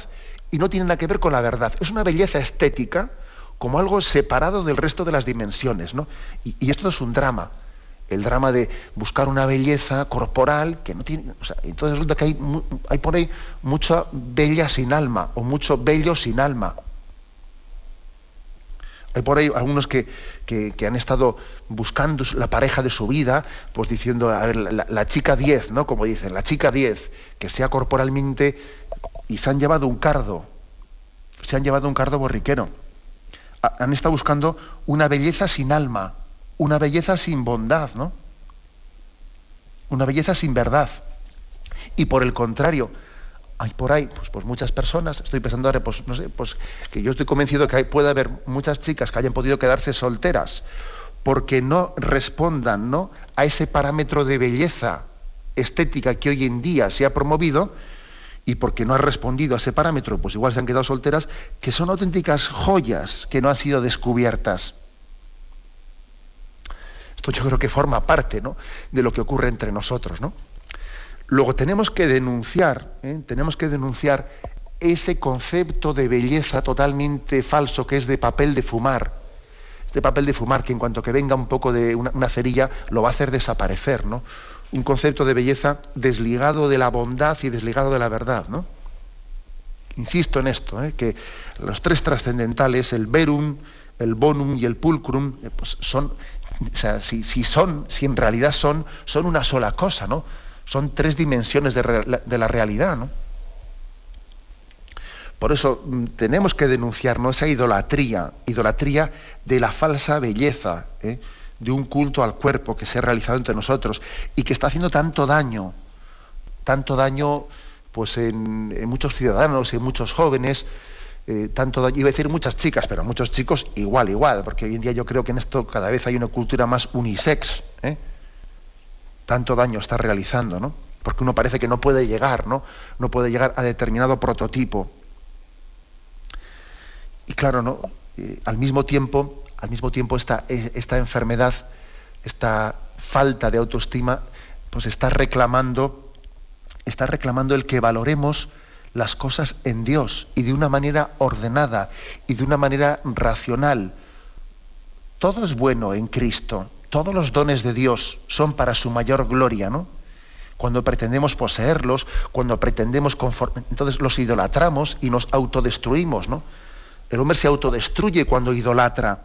Speaker 1: y no tiene nada que ver con la verdad. Es una belleza estética como algo separado del resto de las dimensiones, ¿no? Y, esto es un drama. El drama de buscar una belleza corporal que no tiene. entonces resulta que hay, hay por ahí mucha bella sin alma o mucho bello sin alma. Hay por ahí algunos que, han estado buscando la pareja de su vida, pues diciendo, a ver, la, chica 10, ¿no? Como dicen, la chica 10, que sea corporalmente, y se han llevado un cardo, se han llevado un cardo borriquero. Han estado buscando una belleza sin alma, una belleza sin bondad, ¿no? Una belleza sin verdad. Y por el contrario, hay por ahí pues, pues muchas personas, estoy pensando ahora, pues no sé, pues que yo estoy convencido que puede haber muchas chicas que hayan podido quedarse solteras porque no respondan ¿no? a ese parámetro de belleza estética que hoy en día se ha promovido y porque no han respondido a ese parámetro, pues igual se han quedado solteras, que son auténticas joyas que no han sido descubiertas. Esto yo creo que forma parte ¿no? de lo que ocurre entre nosotros, ¿no? Luego tenemos que denunciar, ¿eh? tenemos que denunciar ese concepto de belleza totalmente falso que es de papel de fumar. Este papel de fumar que en cuanto que venga un poco de una, cerilla lo va a hacer desaparecer, ¿no? Un concepto de belleza desligado de la bondad y desligado de la verdad, ¿no? Insisto en esto, ¿eh? que los tres trascendentales, el verum, el bonum y el pulcrum, eh, pues son, o sea, si, son, si en realidad son, son una sola cosa, ¿no? Son tres dimensiones de, la realidad, ¿no? Por eso mm, tenemos que denunciar esa idolatría, idolatría de la falsa belleza, ¿eh? de un culto al cuerpo que se ha realizado entre nosotros y que está haciendo tanto daño, tanto daño pues en, muchos ciudadanos, en muchos jóvenes, eh, tanto daño, iba a decir muchas chicas, pero muchos chicos igual, igual, porque hoy en día yo creo que en esto cada vez hay una cultura más unisex, ¿eh? Tanto daño está realizando, ¿no? Porque uno parece que no puede llegar, ¿no? No puede llegar a determinado prototipo. Y claro, ¿no? Al mismo tiempo, al mismo tiempo esta, eh, esta enfermedad, esta falta de autoestima, pues está reclamando, está reclamando el que valoremos las cosas en Dios y de una manera ordenada y de una manera racional. Todo es bueno en Cristo, todos los dones de Dios son para su mayor gloria, ¿no? Cuando pretendemos poseerlos, cuando pretendemos conformar, entonces los idolatramos y nos autodestruimos, ¿no? El hombre se autodestruye cuando idolatra.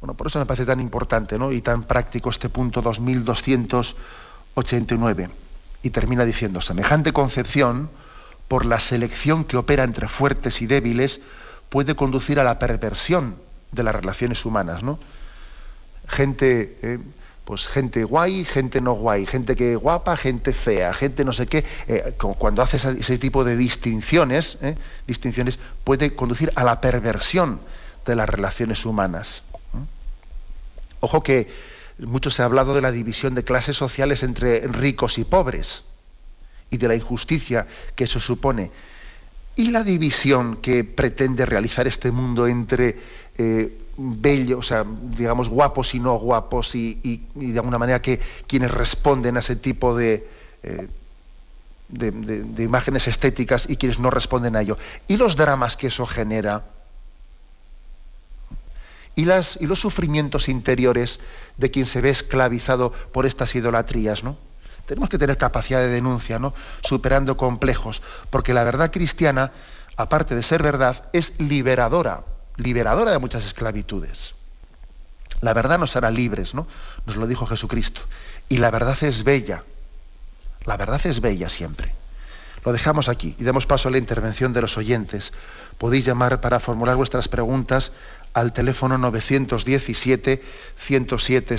Speaker 1: Bueno, por eso me parece tan importante ¿no? y tan práctico este punto 2289. Y termina diciendo, semejante concepción, por la selección que opera entre fuertes y débiles, puede conducir a la perversión de las relaciones humanas. ¿no? Gente eh, pues gente guay, gente no guay, gente que guapa, gente fea, gente no sé qué. Eh, cuando hace ese, tipo de distinciones, eh, distinciones, puede conducir a la perversión de las relaciones humanas. Ojo que mucho se ha hablado de la división de clases sociales entre ricos y pobres y de la injusticia que eso supone. Y la división que pretende realizar este mundo entre bellos, o sea, digamos, guapos y no guapos, y, de alguna manera que quienes responden a ese tipo de, eh, de, imágenes estéticas y quienes no responden a ello. Y los dramas que eso genera, y, las, y los sufrimientos interiores de quien se ve esclavizado por estas idolatrías, ¿no? Tenemos que tener capacidad de denuncia, ¿no? Superando complejos, porque la verdad cristiana, aparte de ser verdad, es liberadora liberadora de muchas esclavitudes. La verdad nos hará libres, ¿no? Nos lo dijo Jesucristo. Y la verdad es bella. La verdad es bella siempre. Lo dejamos aquí y damos paso a la intervención de los oyentes. Podéis llamar para formular vuestras preguntas al teléfono 917 107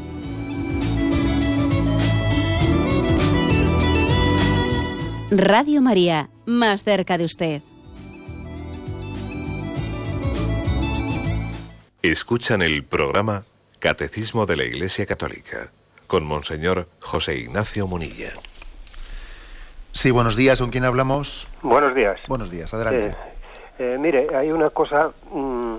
Speaker 3: Radio María, más cerca de usted.
Speaker 2: Escuchan el programa Catecismo de la Iglesia Católica con Monseñor José Ignacio Munilla.
Speaker 1: Sí, buenos días. ¿Con quién hablamos?
Speaker 4: Buenos días.
Speaker 1: Buenos días, adelante.
Speaker 4: Eh, mire, hay una cosa. Mm,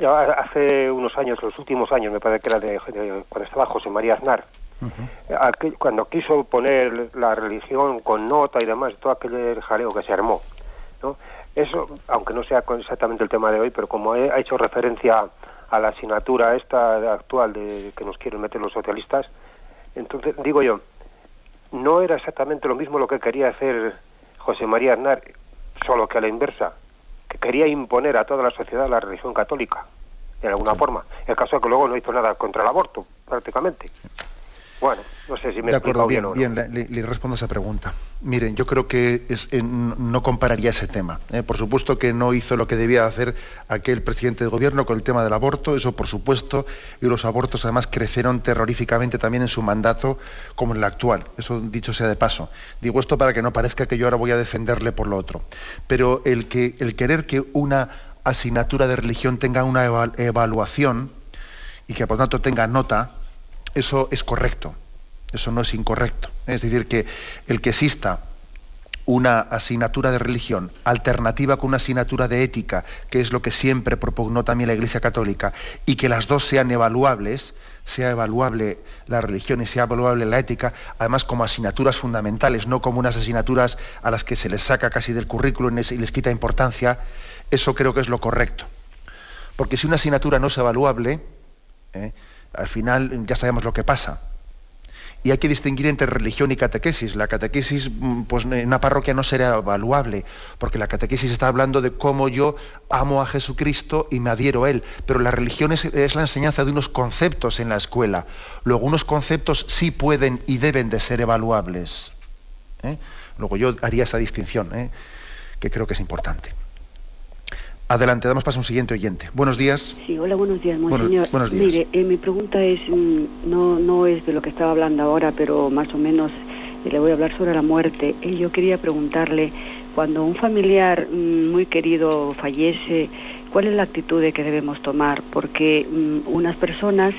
Speaker 4: ya hace unos años, los últimos años, me parece que era de, cuando estaba José María Aznar, cuando quiso poner la religión con nota y demás, todo aquel jaleo que se armó. ¿no? Eso, aunque no sea exactamente el tema de hoy, pero como he, ha hecho referencia a la asignatura esta actual de que nos quieren meter los socialistas, entonces digo yo, no era exactamente lo mismo lo que quería hacer José María Aznar solo que a la inversa, que quería imponer a toda la sociedad la religión católica, de alguna forma. El caso es que luego no hizo nada contra el aborto, prácticamente. Bueno, no sé si me
Speaker 1: de acuerdo, bien,
Speaker 4: bien,
Speaker 1: bien le, respondo a esa pregunta. Miren, yo creo que es, eh, no compararía ese tema. ¿eh? Por supuesto que no hizo lo que debía hacer aquel presidente de gobierno con el tema del aborto, eso por supuesto, y los abortos además crecieron terroríficamente también en su mandato como en el actual. Eso dicho sea de paso. Digo esto para que no parezca que yo ahora voy a defenderle por lo otro. Pero el, que, el querer que una asignatura de religión tenga una evaluación y que por tanto tenga nota, eso es correcto, eso no es incorrecto. Es decir, que el que exista una asignatura de religión alternativa con una asignatura de ética, que es lo que siempre propugnó también la Iglesia Católica, y que las dos sean evaluables, sea evaluable la religión y sea evaluable la ética, además como asignaturas fundamentales, no como unas asignaturas a las que se les saca casi del currículum y les quita importancia, eso creo que es lo correcto. Porque si una asignatura no es evaluable, ¿eh? Al final ya sabemos lo que pasa. Y hay que distinguir entre religión y catequesis. La catequesis, mm, pues en una parroquia no será evaluable, porque la catequesis está hablando de cómo yo amo a Jesucristo y me adhiero a Él. Pero la religión es, la enseñanza de unos conceptos en la escuela. Luego, unos conceptos sí pueden y deben de ser evaluables. ¿eh? Luego yo haría esa distinción, ¿eh? que creo que es importante. Adelante, damos paso a un siguiente oyente. Buenos días.
Speaker 5: Sí, hola, buenos días, monseñor.
Speaker 1: Buenos, días.
Speaker 5: Mire, eh, mi pregunta es, mm, no, no es de lo que estaba hablando ahora, pero más o menos eh, le voy a hablar sobre la muerte. Eh, yo quería preguntarle, cuando un familiar mm, muy querido fallece, ¿cuál es la actitud que debemos tomar? Porque mm, unas personas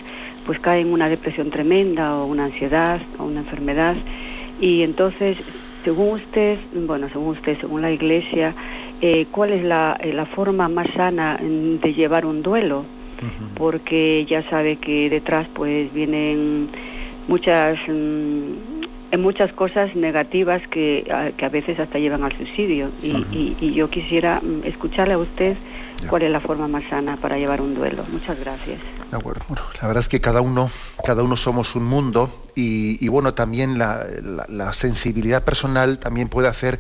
Speaker 5: pues caen en una depresión tremenda o una ansiedad o una enfermedad y entonces, según usted, bueno, según usted, según la Iglesia, eh, cuál es la, eh, la, forma más sana de llevar un duelo, porque ya sabe que detrás pues vienen muchas mm, muchas cosas negativas que a, que a veces hasta llevan al suicidio y, y, yo quisiera mm, escucharle a usted cuál es la forma más sana para llevar un duelo. Muchas gracias.
Speaker 1: De acuerdo. Bueno, la verdad es que cada uno, cada uno somos un mundo y, y bueno, también la, la, la, sensibilidad personal también puede hacer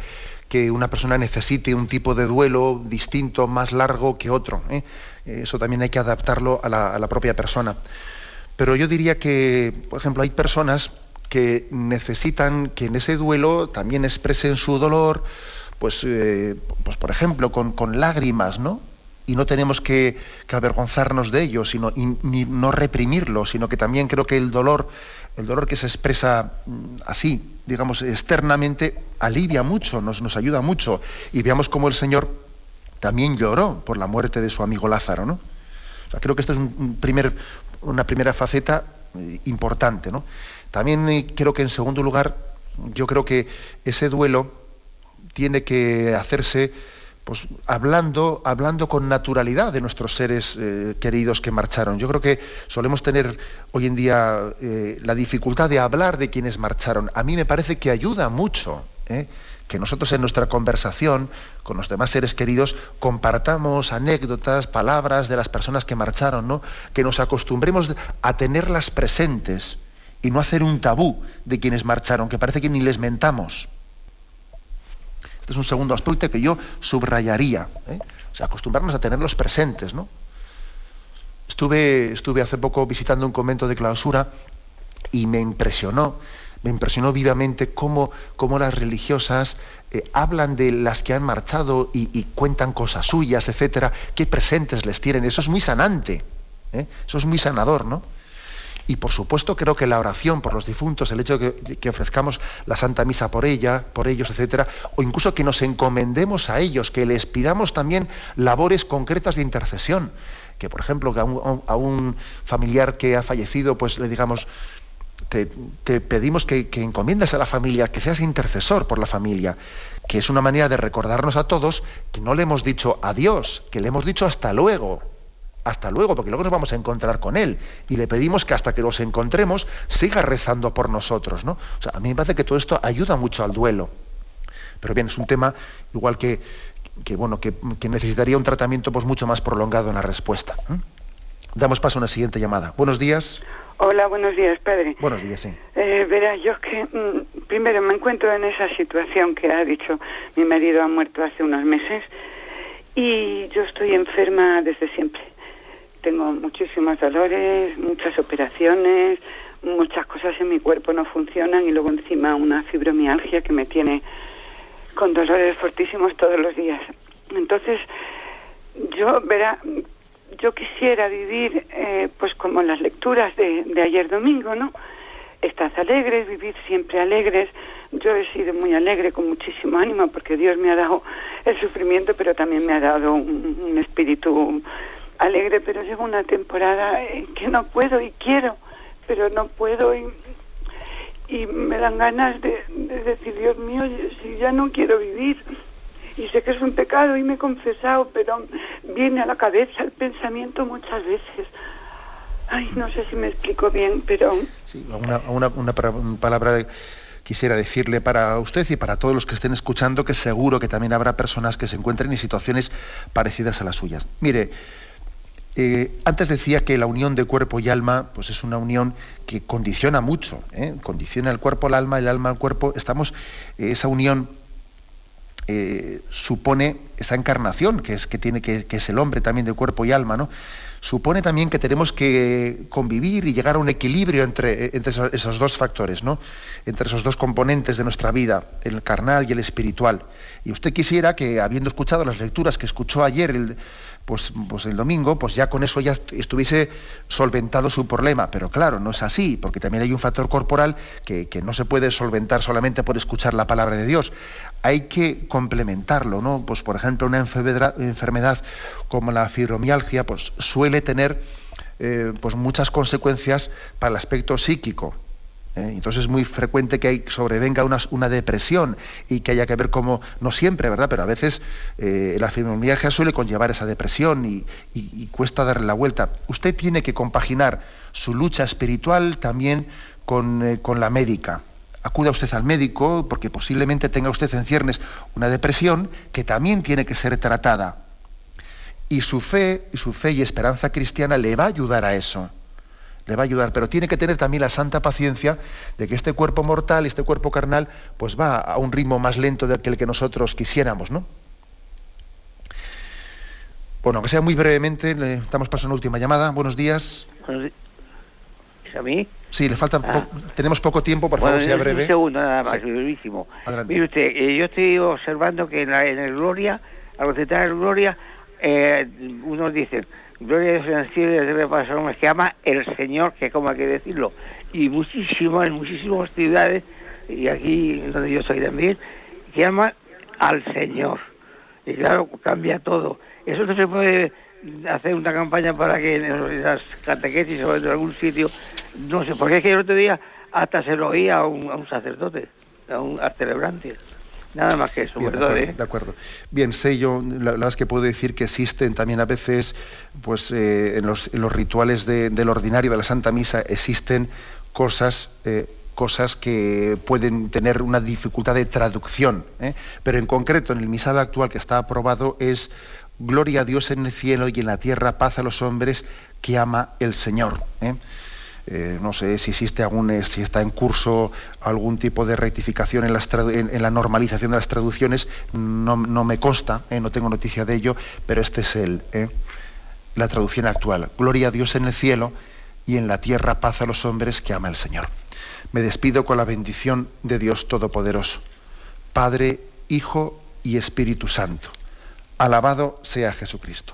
Speaker 1: que una persona necesite un tipo de duelo distinto, más largo que otro. ¿eh? Eso también hay que adaptarlo a la, propia persona. Pero yo diría que, por ejemplo, hay personas que necesitan que en ese duelo también expresen su dolor, pues, eh, pues por ejemplo, con, lágrimas, ¿no? Y no tenemos que, avergonzarnos de ello, sino ni no reprimirlo, sino que también creo que el dolor el dolor que se expresa mm, así, digamos, externamente, alivia mucho, nos, nos ayuda mucho. Y veamos cómo el Señor también lloró por la muerte de su amigo Lázaro, ¿no? creo que esta es un primer, una primera faceta eh, importante, ¿no? También eh, creo que en segundo lugar, yo creo que ese duelo tiene que hacerse pues hablando, hablando con naturalidad de nuestros seres eh, queridos que marcharon. Yo creo que solemos tener hoy en día eh, la dificultad de hablar de quienes marcharon. A mí me parece que ayuda mucho ¿eh? que nosotros en nuestra conversación con los demás seres queridos compartamos anécdotas, palabras de las personas que marcharon, ¿no? que nos acostumbremos a tenerlas presentes y no hacer un tabú de quienes marcharon, que parece que ni les mentamos es un segundo aspecto que yo subrayaría. ¿eh? O sea, acostumbrarnos a tenerlos presentes, ¿no? Estuve, estuve hace poco visitando un convento de clausura y me impresionó, me impresionó vivamente cómo, cómo las religiosas eh, hablan de las que han marchado y, cuentan cosas suyas, etcétera, qué presentes les tienen. Eso es muy sanante, ¿eh? eso es muy sanador, ¿no? Y por supuesto creo que la oración por los difuntos, el hecho de que, ofrezcamos la Santa Misa por ella, por ellos, etcétera, o incluso que nos encomendemos a ellos, que les pidamos también labores concretas de intercesión. Que por ejemplo que a un, familiar que ha fallecido, pues le digamos, te, pedimos que, que, encomiendas a la familia, que seas intercesor por la familia, que es una manera de recordarnos a todos que no le hemos dicho adiós, que le hemos dicho hasta luego hasta luego, porque luego nos vamos a encontrar con Él. Y le pedimos que hasta que los encontremos siga rezando por nosotros. ¿no? O sea, a mí me parece que todo esto ayuda mucho al duelo. Pero bien, es un tema igual que, que bueno, que, necesitaría un tratamiento pues, mucho más prolongado en la respuesta. Damos paso a una siguiente llamada. Buenos días.
Speaker 6: Hola, buenos días, padre.
Speaker 1: Buenos días, sí.
Speaker 6: Eh, verá, yo es que mm, primero me encuentro en esa situación que ha dicho mi marido ha muerto hace unos meses y yo estoy enferma desde siempre. Tengo muchísimos dolores, muchas operaciones, muchas cosas en mi cuerpo no funcionan y luego encima una fibromialgia que me tiene con dolores fortísimos todos los días. Entonces, yo, verá, yo quisiera vivir eh, pues como las lecturas de, de ayer domingo, ¿no? Estás alegres, vivir siempre alegres. Yo he sido muy alegre, con muchísimo ánimo, porque Dios me ha dado el sufrimiento, pero también me ha dado un, un espíritu alegre. Pero llega una temporada en que no puedo y quiero, pero no puedo y, me dan ganas de, de decir, Dios mío, si ya no quiero vivir y sé que es un pecado y me he confesado, pero viene a la cabeza el pensamiento muchas veces. Ay, no sé si me explico bien, pero...
Speaker 1: Sí, una, una, una palabra quisiera decirle para usted y para todos los que estén escuchando que seguro que también habrá personas que se encuentren en situaciones parecidas a las suyas. Mire, eh, antes decía que la unión de cuerpo y alma pues es una unión que condiciona mucho, ¿eh? condiciona el cuerpo al alma, el alma al cuerpo. Estamos, eh, esa unión supone esa encarnación que es que tiene que, es el hombre también de cuerpo y alma, ¿no? Supone también que tenemos que convivir y llegar a un equilibrio entre, entre esos, esos, dos factores, ¿no? Entre esos dos componentes de nuestra vida, el carnal y el espiritual. Y usted quisiera que, habiendo escuchado las lecturas que escuchó ayer, el, pues, pues, el domingo, pues ya con eso ya estuviese solventado su problema. Pero claro, no es así, porque también hay un factor corporal que, que no se puede solventar solamente por escuchar la palabra de Dios hay que complementarlo, ¿no? Pues por ejemplo, una enfermedad, como la fibromialgia, pues suele tener eh, pues muchas consecuencias para el aspecto psíquico. ¿Eh? Entonces es muy frecuente que sobrevenga una, depresión y que haya que ver cómo, no siempre, ¿verdad? Pero a veces eh, la fibromialgia suele conllevar esa depresión y cuesta darle la vuelta. Usted tiene que compaginar su lucha espiritual también con, eh, con la médica acuda usted al médico porque posiblemente tenga usted en ciernes una depresión que también tiene que ser tratada. Y su fe, y su fe y esperanza cristiana le va a ayudar a eso. Le va a ayudar, pero tiene que tener también la santa paciencia de que este cuerpo mortal, este cuerpo carnal, pues va a un ritmo más lento del que el que nosotros quisiéramos, ¿no? Bueno, que sea muy brevemente, le estamos pasando una última llamada. Buenos días.
Speaker 7: ¿Es a mí?
Speaker 1: Sí, le falta ah. po tenemos poco tiempo, por favor,
Speaker 7: bueno,
Speaker 1: sea breve.
Speaker 7: Un segundo nada más, sí. brevísimo.
Speaker 1: Adelante.
Speaker 7: Mire usted, eh, yo estoy observando que en, la, en el Gloria, al recitar el Gloria, eh, unos dicen, Gloria en cielo y debe pasar un que ama el Señor, que como hay que decirlo. Y muchísimas, muchísimas ciudades, y aquí donde yo soy también, que ama al Señor. Y claro, cambia todo. Eso no se puede hacer una campaña para que en las catequesis o en algún sitio, no sé, porque es que el otro día hasta se lo oía a un, sacerdote, a un celebrante. Nada más que eso,
Speaker 1: Bien,
Speaker 7: ¿verdad?
Speaker 1: De acuerdo, de acuerdo. Bien, sé yo, la verdad es que puedo decir que existen también a veces, pues eh, en, los, en, los, rituales de, del ordinario de la Santa Misa existen cosas eh, cosas que pueden tener una dificultad de traducción, ¿eh? pero en concreto en el misal actual que está aprobado es Gloria a Dios en el cielo y en la tierra paz a los hombres que ama el Señor. ¿Eh? No sé si existe algún, eh, si está en curso algún tipo de rectificación en, la normalización de las traducciones, no, me consta, ¿eh? no tengo noticia de ello, pero este es el, la traducción actual. Gloria a Dios en el cielo y en la tierra paz a los hombres que ama el Señor. Me despido con la bendición de Dios Todopoderoso, Padre, Hijo y Espíritu Santo. Alabado sea Jesucristo.